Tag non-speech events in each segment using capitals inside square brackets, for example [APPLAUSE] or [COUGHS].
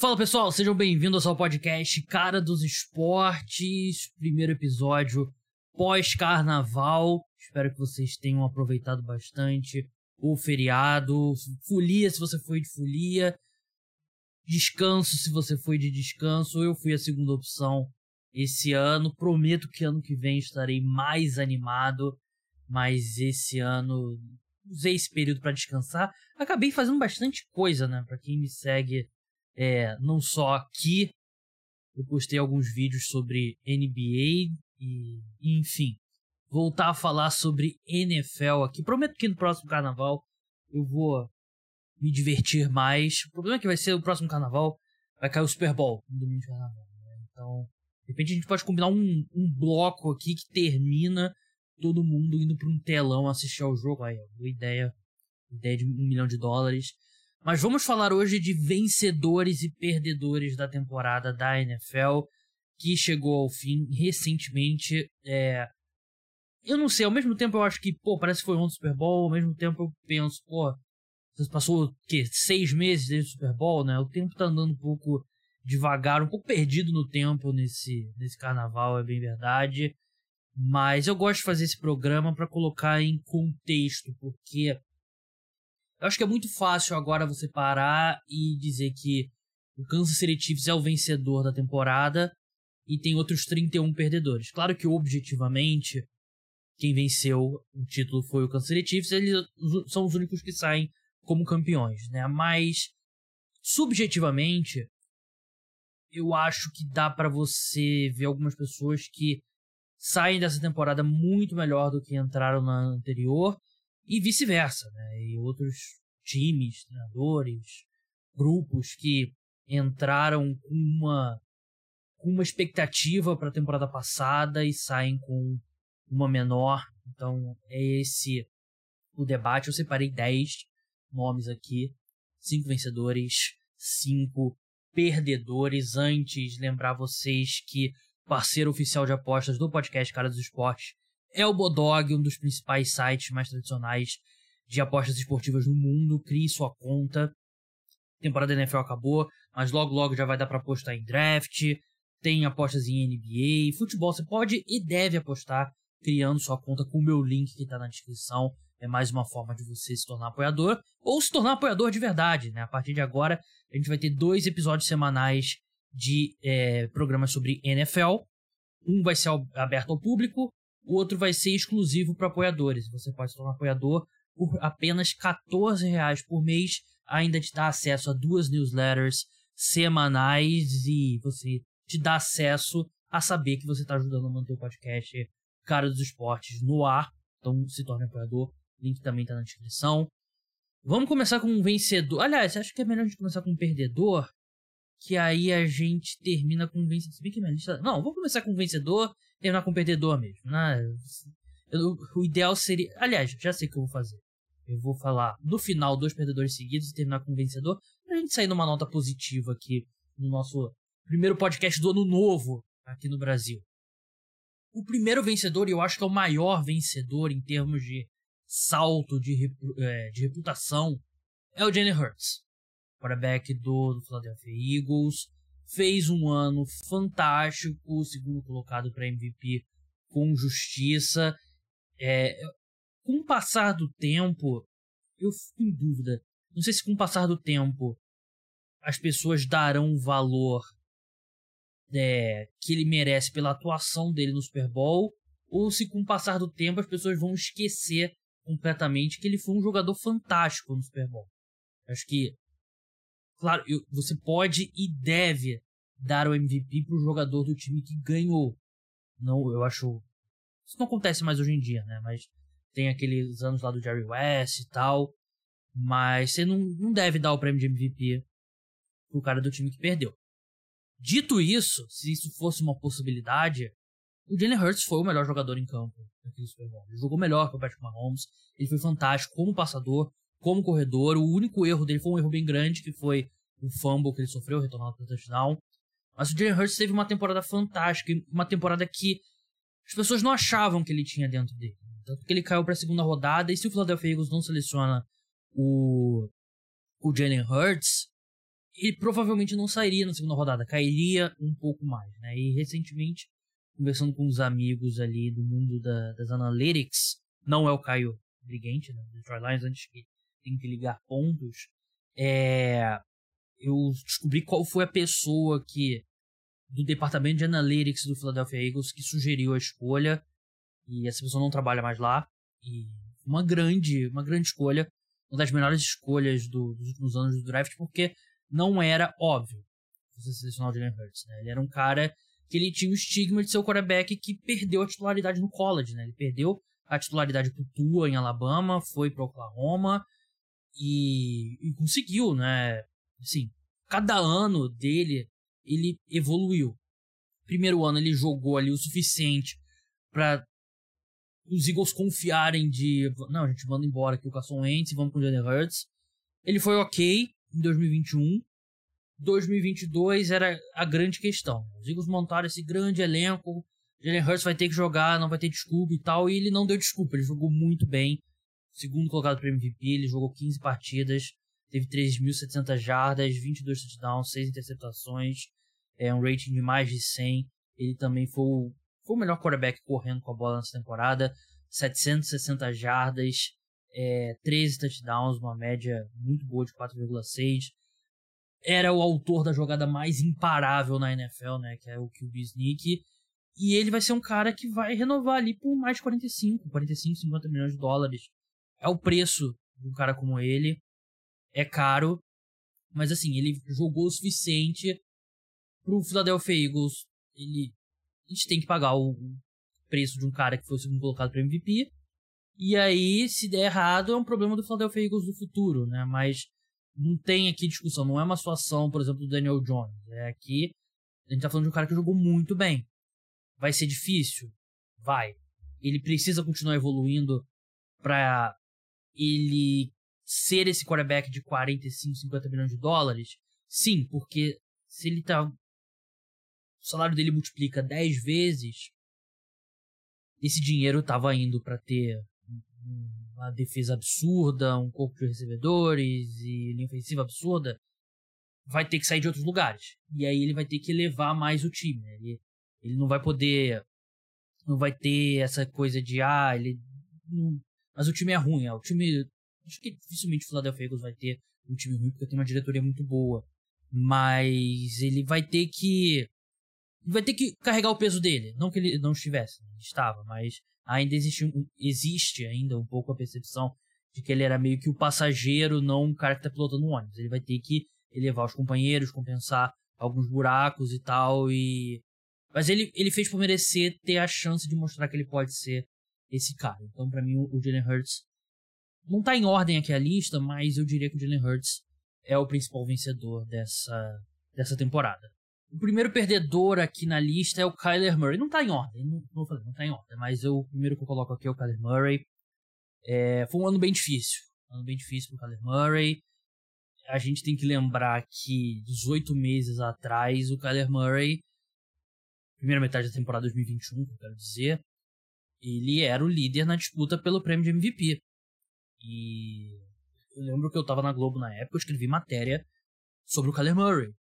Fala pessoal, sejam bem-vindos ao podcast Cara dos Esportes, primeiro episódio pós-carnaval. Espero que vocês tenham aproveitado bastante o feriado, folia se você foi de folia, descanso se você foi de descanso. Eu fui a segunda opção esse ano. Prometo que ano que vem estarei mais animado, mas esse ano usei esse período para descansar. Acabei fazendo bastante coisa, né? Para quem me segue, é, não só aqui, eu postei alguns vídeos sobre NBA e, enfim, voltar a falar sobre NFL aqui. Prometo que no próximo carnaval eu vou me divertir mais. O problema é que vai ser o próximo carnaval, vai cair o Super Bowl no domingo de carnaval. Né? Então, de repente a gente pode combinar um, um bloco aqui que termina todo mundo indo para um telão assistir ao jogo. Aí, boa ideia. Ideia de um milhão de dólares. Mas vamos falar hoje de vencedores e perdedores da temporada da NFL, que chegou ao fim recentemente. É... Eu não sei, ao mesmo tempo eu acho que, pô, parece que foi um Super Bowl, ao mesmo tempo eu penso, pô, passou o quê? Seis meses desde o Super Bowl, né? O tempo tá andando um pouco devagar, um pouco perdido no tempo nesse, nesse carnaval, é bem verdade. Mas eu gosto de fazer esse programa para colocar em contexto, porque eu acho que é muito fácil agora você parar e dizer que o Kansas City Chiefs é o vencedor da temporada e tem outros 31 perdedores. Claro que objetivamente quem venceu o título foi o Kansas City Chiefs, eles são os únicos que saem como campeões, né? Mas subjetivamente eu acho que dá para você ver algumas pessoas que saem dessa temporada muito melhor do que entraram na anterior e vice-versa, né? E outros times, treinadores, grupos que entraram com uma com uma expectativa para a temporada passada e saem com uma menor. Então, é esse o debate. Eu separei 10 nomes aqui, cinco vencedores, cinco perdedores. Antes, lembrar vocês que parceiro oficial de apostas do podcast Cara dos Esportes, é o Bodog, um dos principais sites mais tradicionais de apostas esportivas no mundo. Crie sua conta. A temporada da NFL acabou, mas logo logo já vai dar para apostar em draft. Tem apostas em NBA, futebol. Você pode e deve apostar criando sua conta com o meu link que está na descrição. É mais uma forma de você se tornar apoiador ou se tornar apoiador de verdade. Né? A partir de agora, a gente vai ter dois episódios semanais de é, programas sobre NFL. Um vai ser aberto ao público, o outro vai ser exclusivo para apoiadores. Você pode se tornar apoiador por apenas 14 reais por mês. Ainda te dá acesso a duas newsletters semanais e você te dá acesso a saber que você está ajudando a manter o podcast Cara dos Esportes no ar. Então se torne apoiador. O link também está na descrição. Vamos começar com um vencedor. Aliás, acho que é melhor a gente começar com um perdedor que aí a gente termina com um vencedor. Se bem que minha lista. Não, vou começar com um vencedor terminar com um perdedor mesmo. Né? Eu, o ideal seria. Aliás, já sei o que eu vou fazer. Eu vou falar no final dois perdedores seguidos e terminar com um vencedor. Pra gente sair numa nota positiva aqui no nosso primeiro podcast do ano novo aqui no Brasil. O primeiro vencedor, e eu acho que é o maior vencedor em termos de salto de, é, de reputação, é o Jenny Hurts quarterback do Philadelphia Eagles. Fez um ano fantástico, segundo colocado para MVP com justiça. É, com o passar do tempo, eu fico em dúvida. Não sei se com o passar do tempo as pessoas darão o valor é, que ele merece pela atuação dele no Super Bowl, ou se com o passar do tempo as pessoas vão esquecer completamente que ele foi um jogador fantástico no Super Bowl. Acho que Claro, você pode e deve dar o MVP pro jogador do time que ganhou. Não, eu acho. Isso não acontece mais hoje em dia, né? Mas tem aqueles anos lá do Jerry West e tal. Mas você não, não deve dar o prêmio de MVP pro cara do time que perdeu. Dito isso, se isso fosse uma possibilidade, o Jalen Hurts foi o melhor jogador em campo naquele Super Bowl. Ele jogou melhor que o Patrick Mahomes. Ele foi fantástico como passador, como corredor. O único erro dele foi um erro bem grande, que foi o fumble que ele sofreu, retornado para touchdown. Mas o Jalen Hurts teve uma temporada fantástica, uma temporada que as pessoas não achavam que ele tinha dentro dele. Tanto que ele caiu para a segunda rodada, e se o Philadelphia Eagles não seleciona o, o Jalen Hurts, ele provavelmente não sairia na segunda rodada, cairia um pouco mais, né? E recentemente, conversando com os amigos ali do mundo da, das analytics, não é o Caio Brigante, né? Detroit Lions, antes que tem que ligar pontos, é, eu descobri qual foi a pessoa que do departamento de analytics do Philadelphia Eagles que sugeriu a escolha e essa pessoa não trabalha mais lá e uma grande uma grande escolha uma das melhores escolhas do, dos últimos anos do draft porque não era óbvio você selecionar o Jalen Hurts né? ele era um cara que ele tinha o estigma de ser o quarterback que perdeu a titularidade no college né ele perdeu a titularidade pro Tua em Alabama foi para Oklahoma e, e conseguiu né assim cada ano dele ele evoluiu. Primeiro ano ele jogou ali o suficiente para os Eagles confiarem de, não, a gente manda embora aqui o Carson Wentz e vamos com o Jalen Hurts. Ele foi ok em 2021. 2022 era a grande questão. Os Eagles montaram esse grande elenco. Jalen Hurts vai ter que jogar, não vai ter desculpa e tal. E ele não deu desculpa, ele jogou muito bem. Segundo colocado para MVP, ele jogou 15 partidas, teve 3.700 jardas, 22 touchdowns, 6 interceptações, é um rating de mais de 100. Ele também foi o, foi o melhor quarterback correndo com a bola nessa temporada. 760 jardas, é, 13 touchdowns, uma média muito boa de 4,6. Era o autor da jogada mais imparável na NFL, né? Que é o QB Sneak. E ele vai ser um cara que vai renovar ali por mais de 45, 45, 50 milhões de dólares. É o preço de um cara como ele. É caro. Mas assim, ele jogou o suficiente pro Philadelphia Eagles, ele, a gente tem que pagar o, preço de um cara que foi o segundo colocado para MVP. E aí, se der errado, é um problema do Philadelphia Eagles do futuro, né? Mas não tem aqui discussão, não é uma situação, por exemplo, do Daniel Jones. É aqui, a gente tá falando de um cara que jogou muito bem. Vai ser difícil? Vai. Ele precisa continuar evoluindo para ele ser esse quarterback de 45, 50 milhões de dólares? Sim, porque se ele tá o salário dele multiplica 10 vezes, esse dinheiro estava indo para ter uma defesa absurda, um corpo de recebedores e linha ofensiva absurda, vai ter que sair de outros lugares. E aí ele vai ter que elevar mais o time. Né? Ele, ele não vai poder. Não vai ter essa coisa de, ah, ele. Não, mas o time é ruim. É, o time. Acho que dificilmente o Philadelphia Eagles vai ter um time ruim porque tem uma diretoria muito boa. Mas ele vai ter que vai ter que carregar o peso dele. Não que ele não estivesse, estava, mas ainda existe, existe ainda um pouco a percepção de que ele era meio que o passageiro, não um cara que está pilotando um ônibus. Ele vai ter que elevar os companheiros, compensar alguns buracos e tal. E mas ele, ele fez por merecer ter a chance de mostrar que ele pode ser esse cara. Então, para mim, o Jalen Hurts não tá em ordem aqui a lista, mas eu diria que o Jalen Hurts é o principal vencedor dessa, dessa temporada. O primeiro perdedor aqui na lista é o Kyler Murray. Não tá em ordem, não, não, falei, não tá em ordem, mas eu, o primeiro que eu coloco aqui é o Kyler Murray. É, foi um ano bem difícil. Um ano bem difícil pro Kyler Murray. A gente tem que lembrar que 18 meses atrás o Kyler Murray, primeira metade da temporada 2021, que eu quero dizer, ele era o líder na disputa pelo prêmio de MVP. E eu lembro que eu tava na Globo na época, eu escrevi matéria sobre o Kyler Murray.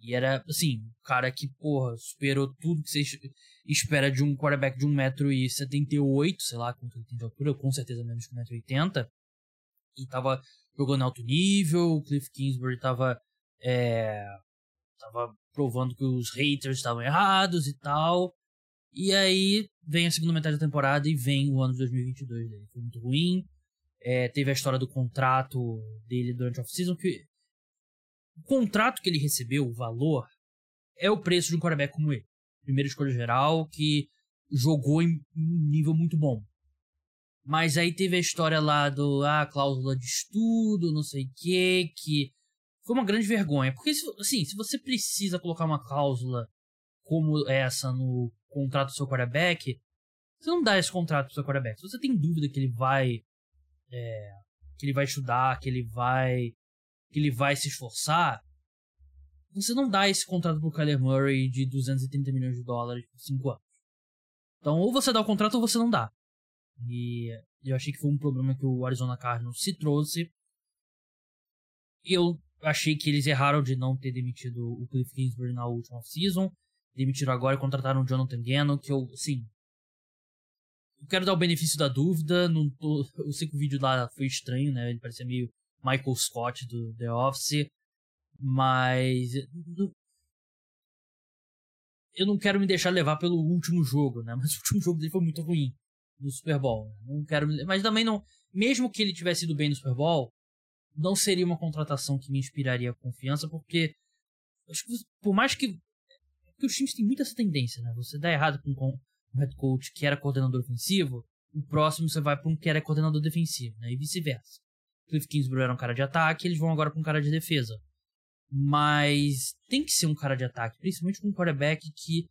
E era, assim, um cara que, porra, superou tudo que você espera de um quarterback de 1,78m, sei lá quanto ele tem de altura, com certeza menos que 1,80m. E tava jogando alto nível, o Cliff Kingsbury tava, é, tava provando que os haters estavam errados e tal. E aí vem a segunda metade da temporada e vem o ano de 2022 dele. Foi muito ruim. É, teve a história do contrato dele durante a off-season, que o contrato que ele recebeu, o valor, é o preço de um quarterback como ele. Primeira escolha geral, que jogou em um nível muito bom. Mas aí teve a história lá do ah, cláusula de estudo, não sei o que, que foi uma grande vergonha. Porque, assim, se você precisa colocar uma cláusula como essa no contrato do seu quarterback, você não dá esse contrato pro seu quarterback. Se você tem dúvida que ele vai. É, que ele vai estudar, que ele vai que ele vai se esforçar, você não dá esse contrato pro Kyler Murray de 230 milhões de dólares por 5 anos. Então, ou você dá o contrato ou você não dá. E eu achei que foi um problema que o Arizona Cardinals se trouxe. Eu achei que eles erraram de não ter demitido o Cliff Kingsbury na última season. Demitiram agora e contrataram o Jonathan Gannon, que eu, assim. Eu quero dar o benefício da dúvida. Não tô, [LAUGHS] eu sei que o vídeo lá foi estranho, né? Ele parecia meio Michael Scott do The Office. Mas. Eu não quero me deixar levar pelo último jogo, né? [LAUGHS] Mas o último jogo dele foi muito ruim no Super Bowl. Né? Não quero. Mas também não. Mesmo que ele tivesse ido bem no Super Bowl, não seria uma contratação que me inspiraria confiança, porque acho que por mais que, que os times têm muita essa tendência, né? Você dá errado com um head coach que era coordenador ofensivo, o próximo você vai para um que era coordenador defensivo, né? E vice-versa. Cliff Kingsbury era um cara de ataque, eles vão agora para um cara de defesa. Mas tem que ser um cara de ataque, principalmente com um quarterback que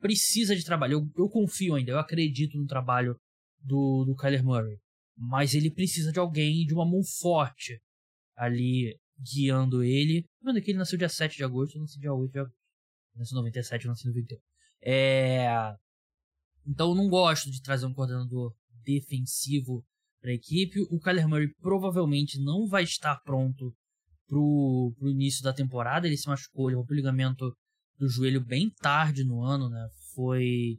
precisa de trabalho. Eu, eu confio ainda, eu acredito no trabalho do, do Kyler Murray. Mas ele precisa de alguém de uma mão forte ali guiando ele. Lembrando que ele nasceu dia 7 de agosto, eu nasci dia 8 de agosto. Nasceu em 97, eu nasci em 91. É... Então eu não gosto de trazer um coordenador defensivo para a equipe. O Kyler Murray provavelmente não vai estar pronto pro, pro início da temporada. Ele se machucou, ele rompeu o ligamento do joelho bem tarde no ano, né? Foi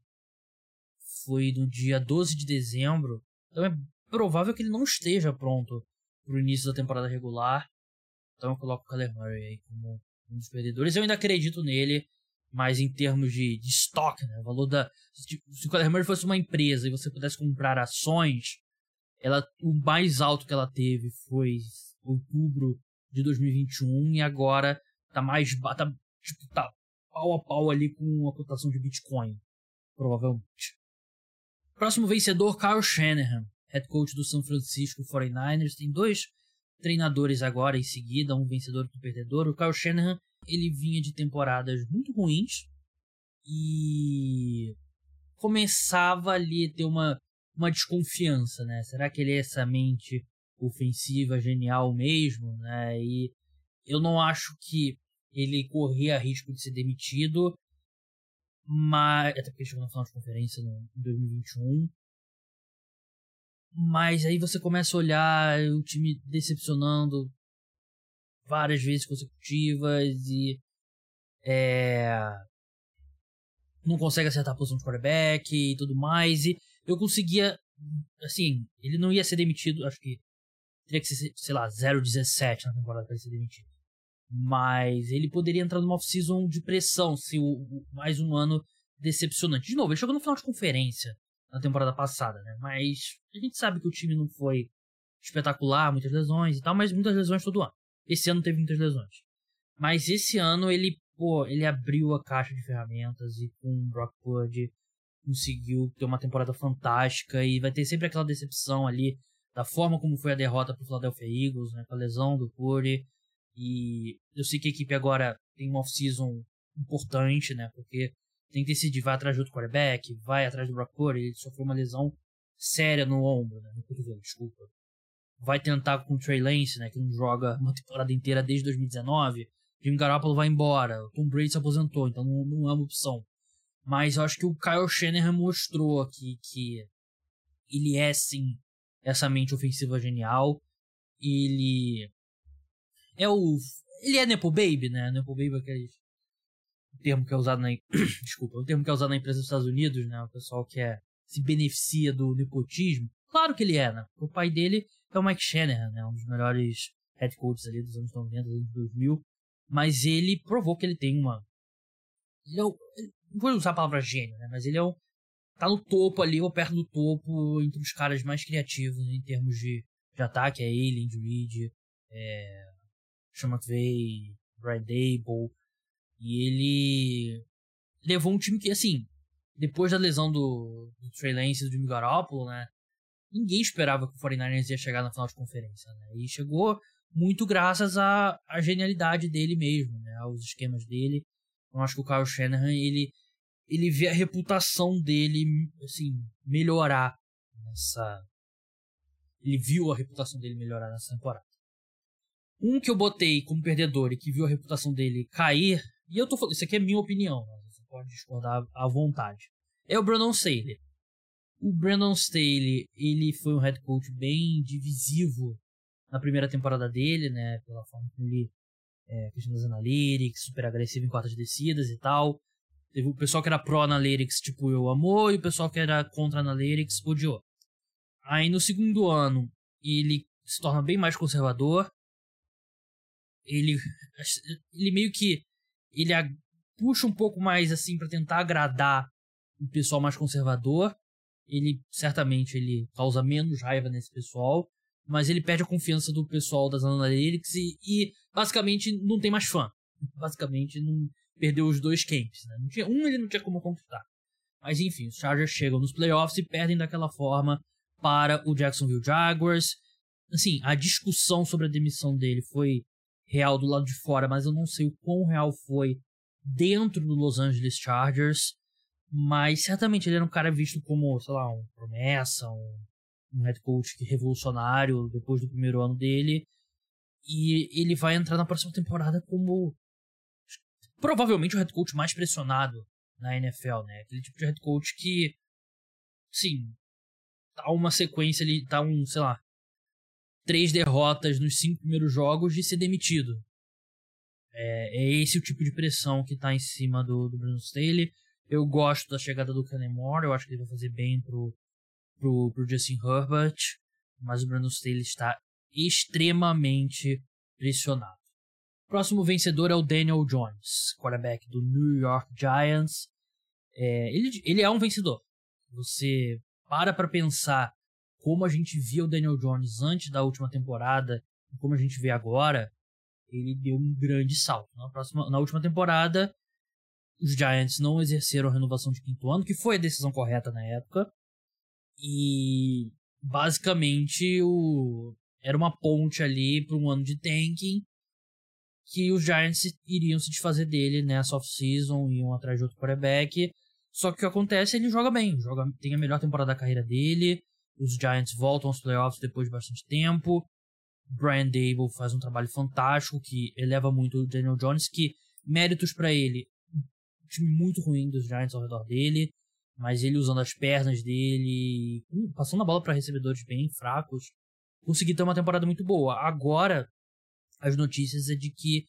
foi no dia 12 de dezembro. Então é provável que ele não esteja pronto pro início da temporada regular. Então eu coloco o Kyler Murray aí como um dos perdedores. Eu ainda acredito nele, mas em termos de, de estoque, né? O valor da. Se o Murray fosse uma empresa e você pudesse comprar ações, ela, o mais alto que ela teve foi outubro de 2021 e agora tá mais. Tá, tipo, tá pau a pau ali com a cotação de Bitcoin. Provavelmente. Próximo vencedor, Kyle Shanahan head coach do São Francisco 49ers. Tem dois treinadores agora em seguida, um vencedor e um perdedor. O Kyle Shanahan, ele vinha de temporadas muito ruins e começava ali a ter uma, uma desconfiança, né? Será que ele é essa mente ofensiva genial mesmo, né? E eu não acho que ele corria risco de ser demitido, mas até porque chegou na final de conferência no, em 2021. Mas aí você começa a olhar o time decepcionando várias vezes consecutivas e é, não consegue acertar a posição de quarterback e tudo mais. E eu conseguia, assim, ele não ia ser demitido, acho que teria que ser, sei lá, 0,17 na temporada para ser demitido. Mas ele poderia entrar numa off-season de pressão se o, o, mais um ano decepcionante. De novo, ele chegou no final de conferência na temporada passada, né? Mas a gente sabe que o time não foi espetacular, muitas lesões e tal, mas muitas lesões todo ano. Esse ano teve muitas lesões. Mas esse ano ele, pô, ele abriu a caixa de ferramentas e com o Brock Purdy conseguiu ter uma temporada fantástica e vai ter sempre aquela decepção ali da forma como foi a derrota pro Philadelphia Eagles, né, com a lesão do Purdy. E eu sei que a equipe agora tem uma off-season importante, né, porque tem que decidir, vai atrás do outro quarterback, vai atrás do Brock Purdy, ele sofreu uma lesão séria no ombro, né, no cotovelo, desculpa. Vai tentar com o Trey Lance, né, que não joga uma temporada inteira desde 2019. Jimmy Garoppolo vai embora, o Tom Brady se aposentou, então não, não é uma opção. Mas eu acho que o Kyle Shanahan mostrou aqui que ele é sim essa mente ofensiva genial. Ele é o ele é Nepo Baby, né? Nepo Baby é aquele termo que é usado na. [COUGHS] Desculpa, o termo que é usado na empresa dos Estados Unidos, né? O pessoal que é, se beneficia do nepotismo. Claro que ele é, né? O pai dele é o Mike Shanahan, né? Um dos melhores head coaches ali dos anos 90, dos anos 2000. Mas ele provou que ele tem uma. Ele é o... Não vou usar a palavra gênio, né? Mas ele é um. Tá no topo ali, ou perto do topo, entre os caras mais criativos em termos de, de ataque. É ele, Andy Reid, é. Sean McVay, Brad Dable. E ele levou um time que, assim, depois da lesão do, do Trey Lance e do Jimmy Garoppolo, né? Ninguém esperava que o 49ers ia chegar na final de conferência, né? E chegou muito graças à, à genialidade dele mesmo, né? Aos esquemas dele. Eu acho que o Kyle Shanahan, ele, ele vê a reputação dele, assim, melhorar nessa... Ele viu a reputação dele melhorar nessa temporada. Um que eu botei como perdedor e que viu a reputação dele cair e eu tô falando, isso aqui é minha opinião, né? você pode discordar à vontade. É o Brandon Staley. O Brandon Staley, ele foi um head coach bem divisivo na primeira temporada dele, né? Pela forma como ele é, questão das analytics, super agressivo em quartas descidas e tal. Teve o pessoal que era pro analytics, tipo, eu amou, e o pessoal que era contra analytics odiou. Aí no segundo ano, ele se torna bem mais conservador. Ele, ele meio que ele puxa um pouco mais assim para tentar agradar o pessoal mais conservador. Ele certamente ele causa menos raiva nesse pessoal, mas ele perde a confiança do pessoal das analytics e, e basicamente não tem mais fã. [LAUGHS] Basicamente não perdeu os dois camps, né? Tinha um ele não tinha como conquistar. Mas enfim, os Chargers chegam nos playoffs e perdem daquela forma para o Jacksonville Jaguars. Assim, a discussão sobre a demissão dele foi real do lado de fora, mas eu não sei o quão real foi dentro do Los Angeles Chargers. Mas certamente ele era um cara visto como, sei lá, uma promessa, um, um head coach revolucionário depois do primeiro ano dele. E ele vai entrar na próxima temporada como provavelmente o head coach mais pressionado na NFL, né? Aquele tipo de head coach que, sim, tá uma sequência ali, tá um, sei lá, três derrotas nos cinco primeiros jogos de ser demitido. É, é esse o tipo de pressão que tá em cima do, do Bruno Staley. Eu gosto da chegada do Kenny Moore, eu acho que ele vai fazer bem pro, pro, pro Justin Herbert, mas o Bruno Staley está extremamente pressionado. Próximo vencedor é o Daniel Jones, quarterback do New York Giants. É, ele, ele é um vencedor. Você para para pensar como a gente via o Daniel Jones antes da última temporada e como a gente vê agora, ele deu um grande salto. Na, próxima, na última temporada, os Giants não exerceram a renovação de quinto ano, que foi a decisão correta na época. E basicamente o, era uma ponte ali para um ano de tanking que os Giants iriam se desfazer dele nessa off-season, iam atrás de outro quarterback. Só que o que acontece, ele joga bem, joga, tem a melhor temporada da carreira dele. Os Giants voltam aos playoffs depois de bastante tempo. Brian Dable faz um trabalho fantástico que eleva muito o Daniel Jones, que méritos para ele. Time muito ruim dos Giants ao redor dele, mas ele usando as pernas dele, passando a bola para recebedores bem fracos, conseguiu ter uma temporada muito boa. Agora, as notícias é de que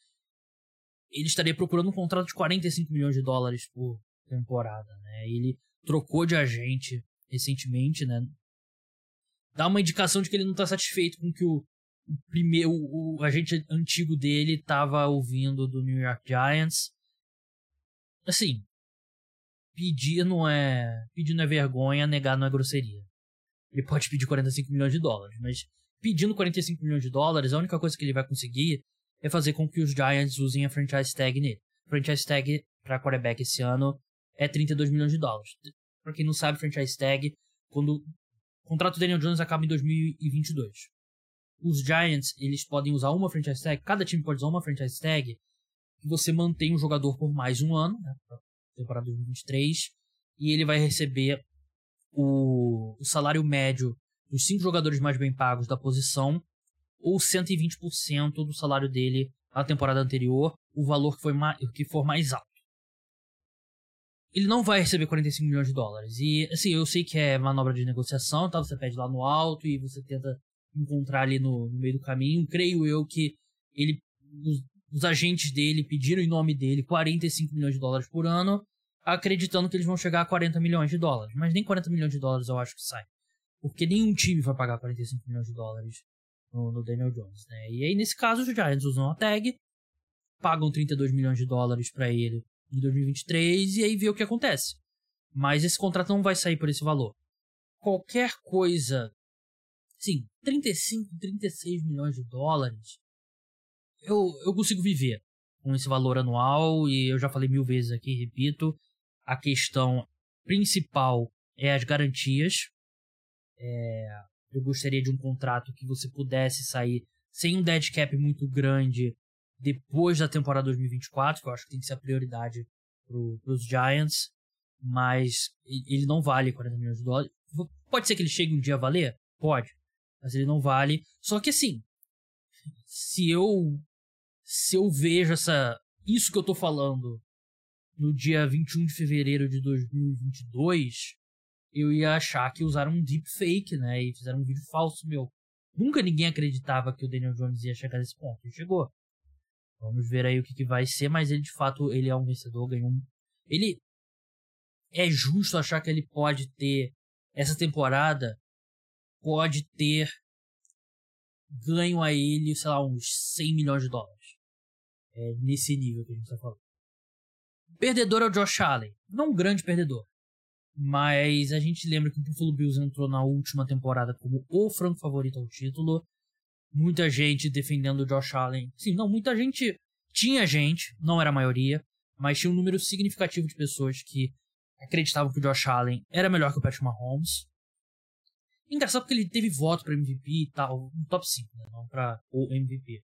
ele estaria procurando um contrato de 45 milhões de dólares por temporada, né? Ele trocou de agente recentemente, né? Dá uma indicação de que ele não está satisfeito com que o, o primeiro o, o, agente antigo dele estava ouvindo do New York Giants. Assim, pedir não é pedir não é vergonha, negar não é grosseria. Ele pode pedir 45 milhões de dólares, mas pedindo 45 milhões de dólares, a única coisa que ele vai conseguir é fazer com que os Giants usem a franchise tag nele. Franchise tag para quarterback esse ano é 32 milhões de dólares. Para quem não sabe, franchise tag, quando o contrato do Daniel Jones acaba em 2022. Os Giants, eles podem usar uma franchise tag, cada time pode usar uma franchise tag, você mantém o jogador por mais um ano, né, temporada 2023, e ele vai receber o, o salário médio dos cinco jogadores mais bem pagos da posição, ou 120% do salário dele na temporada anterior, o valor que, foi que for mais alto. Ele não vai receber 45 milhões de dólares. E, assim, eu sei que é manobra de negociação, tá? Você pede lá no alto e você tenta encontrar ali no, no meio do caminho. Creio eu que ele, os, agentes dele pediram em nome dele 45 milhões de dólares por ano, acreditando que eles vão chegar a 40 milhões de dólares. Mas nem 40 milhões de dólares eu acho que sai. Porque nenhum time vai pagar 45 milhões de dólares no, no Daniel Jones, né? E aí, nesse caso, os Giants usam a tag, pagam 32 milhões de dólares para ele em 2023 e aí vê o que acontece. Mas esse contrato não vai sair por esse valor. Qualquer coisa, sim, 35, 36 milhões de dólares, eu, eu consigo viver com esse valor anual e eu já falei mil vezes aqui, repito, a questão principal é as garantias, é, eu gostaria de um contrato que você pudesse sair sem um dead cap muito grande depois da temporada 2024, que eu acho que tem que ser a prioridade para os Giants, mas ele não vale 40 milhões de dólares. Pode ser que ele chegue um dia a valer? Pode, mas ele não vale. Só que assim, se eu se eu vejo essa isso que eu tô falando no dia 21 de fevereiro de 2022, eu ia achar que usaram um deepfake, né? E fizeram um vídeo falso meu Nunca ninguém acreditava que o Daniel Jones ia chegar nesse ponto. Ele chegou. Vamos ver aí o que, que vai ser, mas ele de fato ele é um vencedor, ganhou um. Ele é justo achar que ele pode ter essa temporada pode ter ganho a ele, sei lá, uns 100 milhões de dólares. É nesse nível que a gente tá falando. Perdedor é o Josh Allen. Não um grande perdedor. Mas a gente lembra que o Buffalo Bills entrou na última temporada como o franco favorito ao título. Muita gente defendendo o Josh Allen. Sim, não, muita gente. Tinha gente, não era a maioria, mas tinha um número significativo de pessoas que acreditavam que o Josh Allen era melhor que o Patrick Mahomes. Engraçado porque ele teve voto para MVP e tal, no top 5, né? não para o MVP.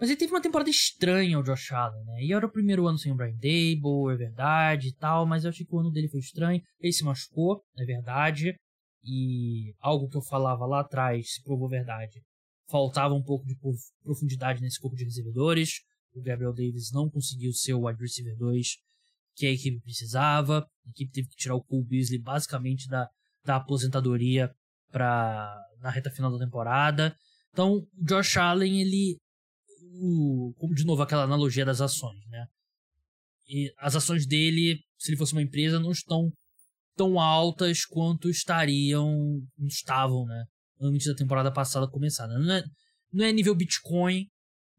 Mas ele teve uma temporada estranha, o Josh Allen, né? E era o primeiro ano sem o Brian Dable, é verdade e tal, mas eu achei que o ano dele foi estranho. Ele se machucou, é verdade. E algo que eu falava lá atrás se provou verdade. Faltava um pouco de profundidade nesse corpo de recebedores. O Gabriel Davis não conseguiu ser o wide receiver 2 que a equipe precisava. A equipe teve que tirar o Cole Beasley basicamente da, da aposentadoria para na reta final da temporada. Então, Josh Allen, ele o, como de novo aquela analogia das ações, né? E as ações dele, se ele fosse uma empresa, não estão tão altas quanto estariam, estavam, né? Antes da temporada passada começar. Não, é, não é nível Bitcoin,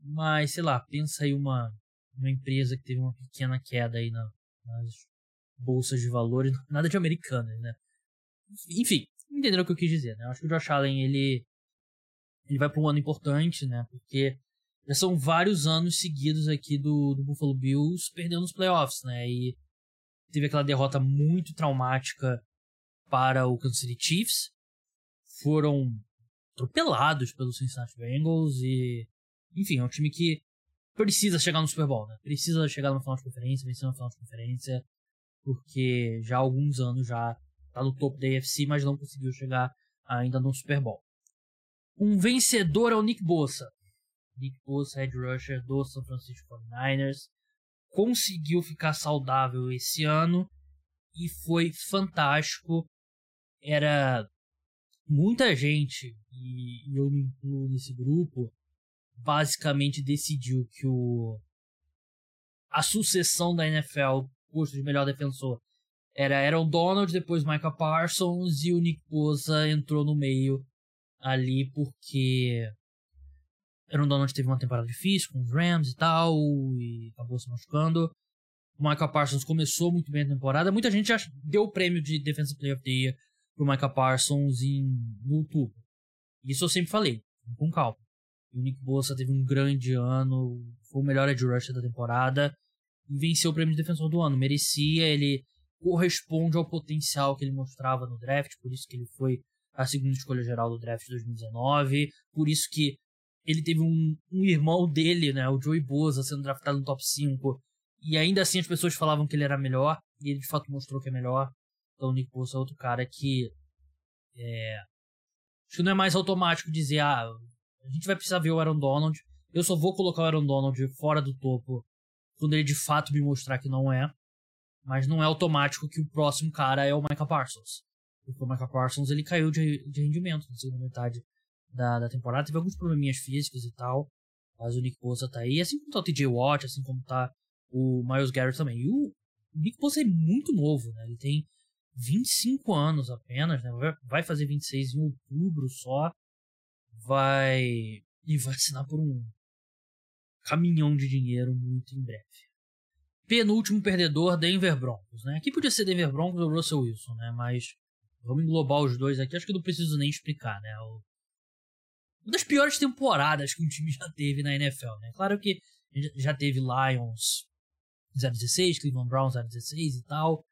mas sei lá, pensa aí uma, uma empresa que teve uma pequena queda aí na, nas bolsas de valores, nada de americanas, né? Enfim, entenderam o que eu quis dizer, né? Eu acho que o Josh Allen, ele, ele vai para um ano importante, né? Porque já são vários anos seguidos aqui do, do Buffalo Bills perdendo os playoffs, né? E teve aquela derrota muito traumática para o Kansas City Chiefs. Foram atropelados pelos Cincinnati Bengals e... Enfim, é um time que precisa chegar no Super Bowl, né? Precisa chegar no final de conferência, vencer no final de conferência, porque já há alguns anos já tá no topo da AFC, mas não conseguiu chegar ainda no Super Bowl. Um vencedor é o Nick Bosa. Nick Bosa, head rusher do San Francisco 49ers, conseguiu ficar saudável esse ano e foi fantástico. Era muita gente, e eu me incluo nesse grupo, basicamente decidiu que o a sucessão da NFL, posto de melhor defensor, era Aaron Donald, depois Michael Parsons e o Nick Bosa entrou no meio ali porque Aaron Donald teve uma temporada difícil com os Rams e tal, e acabou se machucando. O Michael Parsons começou muito bem a temporada. Muita gente já deu o prêmio de Defensive Player of the Year pro Michael Parsons em, outubro. Isso eu sempre falei, com calma. O Nick Bosa teve um grande ano, foi o melhor edge rusher da temporada e venceu o prêmio de defensor do ano. Merecia, ele corresponde ao potencial que ele mostrava no draft, por isso que ele foi a segunda escolha geral do draft de 2019, por isso que ele teve um, um irmão dele, né, o Joey Bosa, sendo draftado no top 5, e ainda assim as pessoas falavam que ele era melhor, e ele de fato mostrou que é melhor. Então o Nick Bosa é outro cara que é, acho que não é mais automático dizer, ah, a gente vai precisar ver o Aaron Donald, eu só vou colocar o Aaron Donald fora do topo quando ele de fato me mostrar que não é. Mas não é automático que o próximo cara é o Michael Parsons. Porque o Michael Parsons ele caiu de, de rendimento na segunda metade da, da temporada. Teve alguns probleminhas físicos e tal. Mas o Nick Bosa tá aí. Assim como tá o TJ Watt, assim como tá o Miles Garrett também. E o Nick Bosa é muito novo, né? Ele tem 25 anos apenas, né? Vai fazer 26 em outubro só. Vai. E vai assinar por um caminhão de dinheiro muito em breve penúltimo perdedor, Denver Broncos, né? Aqui podia ser Denver Broncos ou Russell Wilson, né? Mas vamos englobar os dois aqui. Acho que não preciso nem explicar, né? O... Uma das piores temporadas que um time já teve na NFL, né? Claro que já teve Lions 016, Cleveland Browns 016 e tal.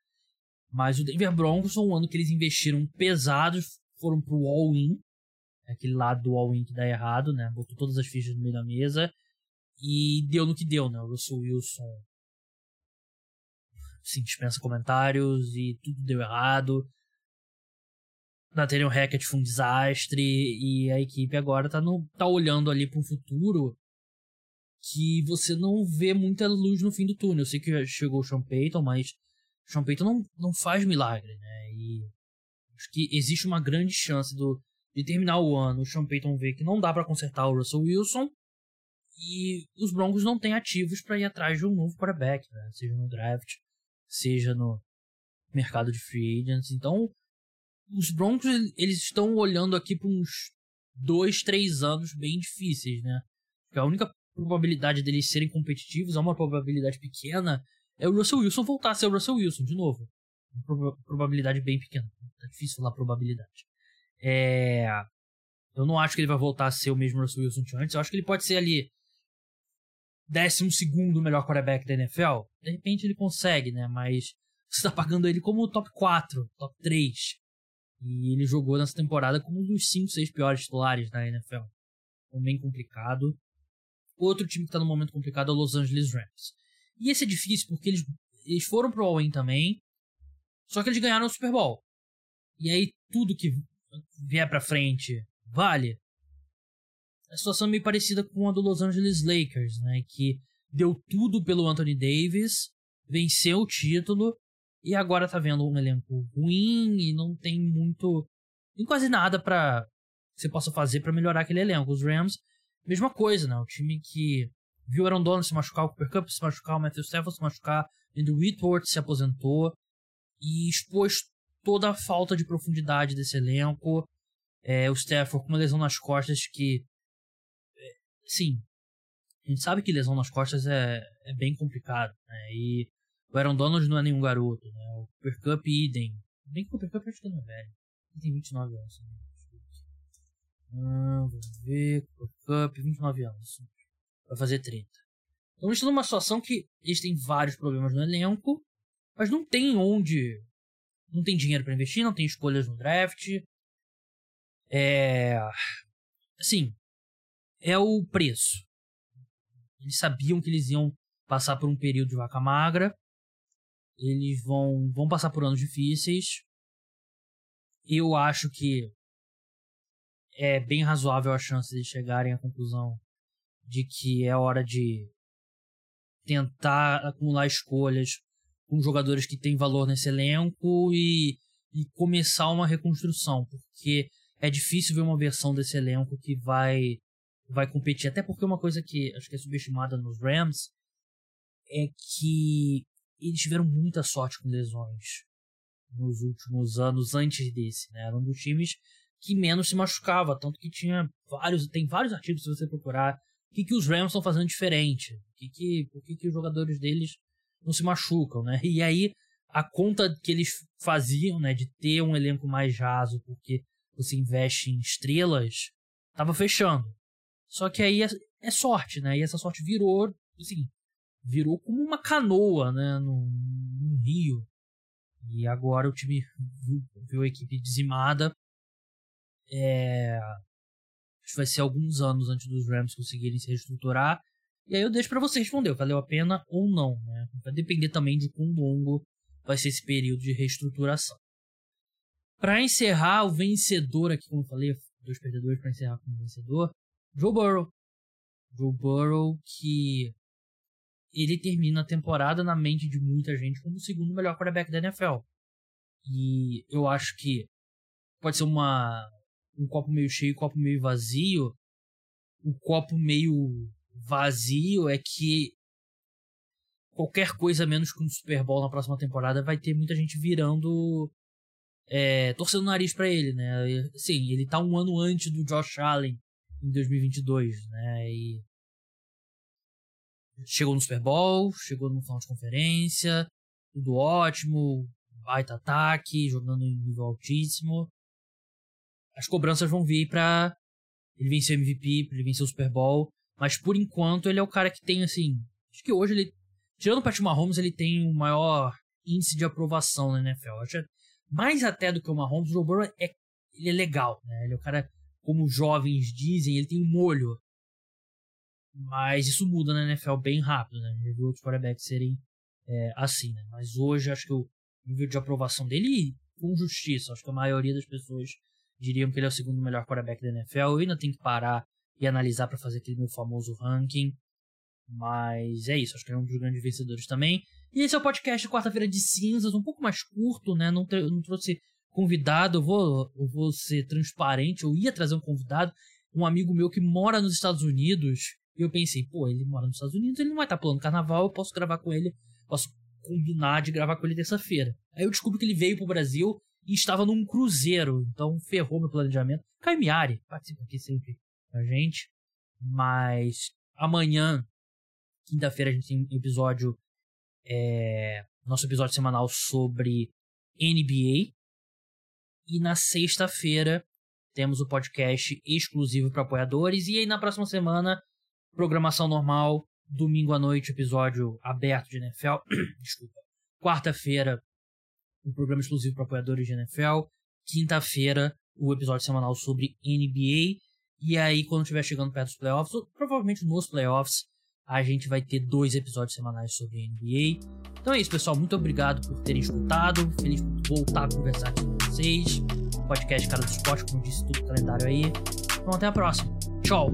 Mas o Denver Broncos foi um ano que eles investiram pesados, foram pro all-in. Aquele lado do all-in que dá errado, né? Botou todas as fichas no meio da mesa. E deu no que deu, né? O Russell Wilson sim, dispensa comentários e tudo deu errado. Nathaniel Hackett foi um desastre e a equipe agora tá, no, tá olhando ali para um futuro que você não vê muita luz no fim do túnel. Eu sei que chegou o Sean Payton, mas o Sean Payton não, não faz milagre, né? E acho que existe uma grande chance do de terminar o ano, o Sean Payton vê que não dá para consertar o Russell Wilson e os Broncos não têm ativos para ir atrás de um novo quarterback, né? seja no draft, seja no mercado de free agents. Então, os Broncos eles estão olhando aqui para uns dois, três anos bem difíceis, né? Porque a única probabilidade deles serem competitivos é uma probabilidade pequena, é o Russell Wilson voltar a ser o Russell Wilson de novo. Probabilidade bem pequena. Tá difícil falar probabilidade. É... Eu não acho que ele vai voltar a ser o mesmo Russell Wilson de antes. Eu acho que ele pode ser ali décimo segundo melhor quarterback da NFL. De repente ele consegue, né? Mas você tá pagando ele como top 4, top 3. E ele jogou nessa temporada como um dos 5, 6 piores titulares da NFL. Então, bem complicado. Outro time que tá num momento complicado é o Los Angeles Rams. E esse é difícil porque eles, eles foram pro All-In também, só que eles ganharam o Super Bowl. E aí tudo que vier pra frente vale. A situação é meio parecida com a do Los Angeles Lakers, né? Que deu tudo pelo Anthony Davis, venceu o título e agora tá vendo um elenco ruim e não tem muito. tem quase nada para você possa fazer para melhorar aquele elenco. Os Rams, mesma coisa, né? O time que viu Aaron Donald se machucar, o Cooper Cup se machucar, o Matthew Stafford se machucar, Andrew Whitworth se aposentou e expôs toda a falta de profundidade desse elenco. É, o Stafford com uma lesão nas costas que. É, sim, a gente sabe que lesão nas costas é, é bem complicado, né? E o Aaron Donald não é nenhum garoto, né? O Cooper Cup idem. Bem que o Cooper Cup acho que não é velho. Ele tem 29 anos. Né? Ah, vamos ver. Cooper Cup, 29 anos. Vai fazer 30. Então eles estão numa situação que eles têm vários problemas no elenco, mas não tem onde. Não tem dinheiro para investir, não tem escolhas no draft. É. Assim. É o preço. Eles sabiam que eles iam passar por um período de vaca magra. Eles vão, vão passar por anos difíceis. Eu acho que é bem razoável a chance de chegarem à conclusão de que é hora de tentar acumular escolhas com jogadores que têm valor nesse elenco e, e começar uma reconstrução, porque é difícil ver uma versão desse elenco que vai vai competir, até porque uma coisa que acho que é subestimada nos Rams é que eles tiveram muita sorte com lesões nos últimos anos antes desse, né? Era um dos times que menos se machucava, tanto que tinha vários, tem vários artigos se você procurar o que, que os Rams estão fazendo diferente, o que que, por que, que os jogadores deles não se machucam, né? E aí a conta que eles faziam, né, de ter um elenco mais raso, porque você investe em estrelas, tava fechando. Só que aí é, é sorte, né? E essa sorte virou, assim, virou como uma canoa, né, no, no rio. E agora o time viu, viu a equipe dizimada. É, acho que vai ser alguns anos antes dos Rams conseguirem se reestruturar. E aí eu deixo para você responder, valeu a pena ou não, né? Vai depender também de quão longo vai ser esse período de reestruturação. Para encerrar, o vencedor aqui, como eu falei, dois perdedores para encerrar com o vencedor, Joe Burrow. Joe Burrow que ele termina a temporada na mente de muita gente como o segundo melhor quarterback da NFL. E eu acho que pode ser uma um copo meio cheio, um copo meio vazio. O copo meio vazio é que qualquer coisa menos que um Super Bowl na próxima temporada vai ter muita gente virando é, torcendo o nariz para ele, né? Sim, ele tá um ano antes do Josh Allen em 2022, né? E chegou no Super Bowl, chegou no final de conferência, tudo ótimo, baita ataque, jogando em nível altíssimo. As cobranças vão vir pra ele vencer o MVP, pra ele vencer o Super Bowl, mas por enquanto ele é o cara que tem, assim, acho que hoje ele, tirando o Patrick Mahomes, ele tem o maior índice de aprovação na NFL. Acho mais até do que o Mahomes, o Joe Burrow é, ele é legal, né? Ele é o cara, como os jovens dizem, ele tem um molho mas isso muda na NFL bem rápido, né? Já viu outros quarterbacks serem é, assim, né? Mas hoje acho que o nível de aprovação dele, com justiça, acho que a maioria das pessoas diriam que ele é o segundo melhor quarterback da NFL. Eu ainda tenho que parar e analisar para fazer aquele meu famoso ranking. Mas é isso, acho que ele é um dos grandes vencedores também. E esse é o podcast quarta-feira de cinzas, um pouco mais curto, né? Não, não trouxe convidado, eu vou, eu vou ser transparente, eu ia trazer um convidado, um amigo meu que mora nos Estados Unidos, e eu pensei, pô, ele mora nos Estados Unidos, ele não vai estar pulando carnaval, eu posso gravar com ele, posso combinar de gravar com ele terça-feira. Aí eu descubro que ele veio pro Brasil e estava num cruzeiro, então ferrou meu planejamento. Caimiari participa aqui sempre com a gente, mas amanhã, quinta-feira, a gente tem um episódio, é, nosso episódio semanal sobre NBA, e na sexta-feira temos o podcast exclusivo para apoiadores, e aí na próxima semana Programação normal, domingo à noite, episódio aberto de NFL. [CLEARS THROAT] Desculpa. Quarta-feira, um programa exclusivo para apoiadores de NFL. Quinta-feira, o episódio semanal sobre NBA. E aí, quando estiver chegando perto dos playoffs, ou provavelmente nos playoffs, a gente vai ter dois episódios semanais sobre NBA. Então é isso, pessoal. Muito obrigado por terem escutado. Feliz por voltar a conversar aqui com vocês. Podcast Cara do Esporte, como disse, tudo calendário aí. Então até a próxima. Tchau!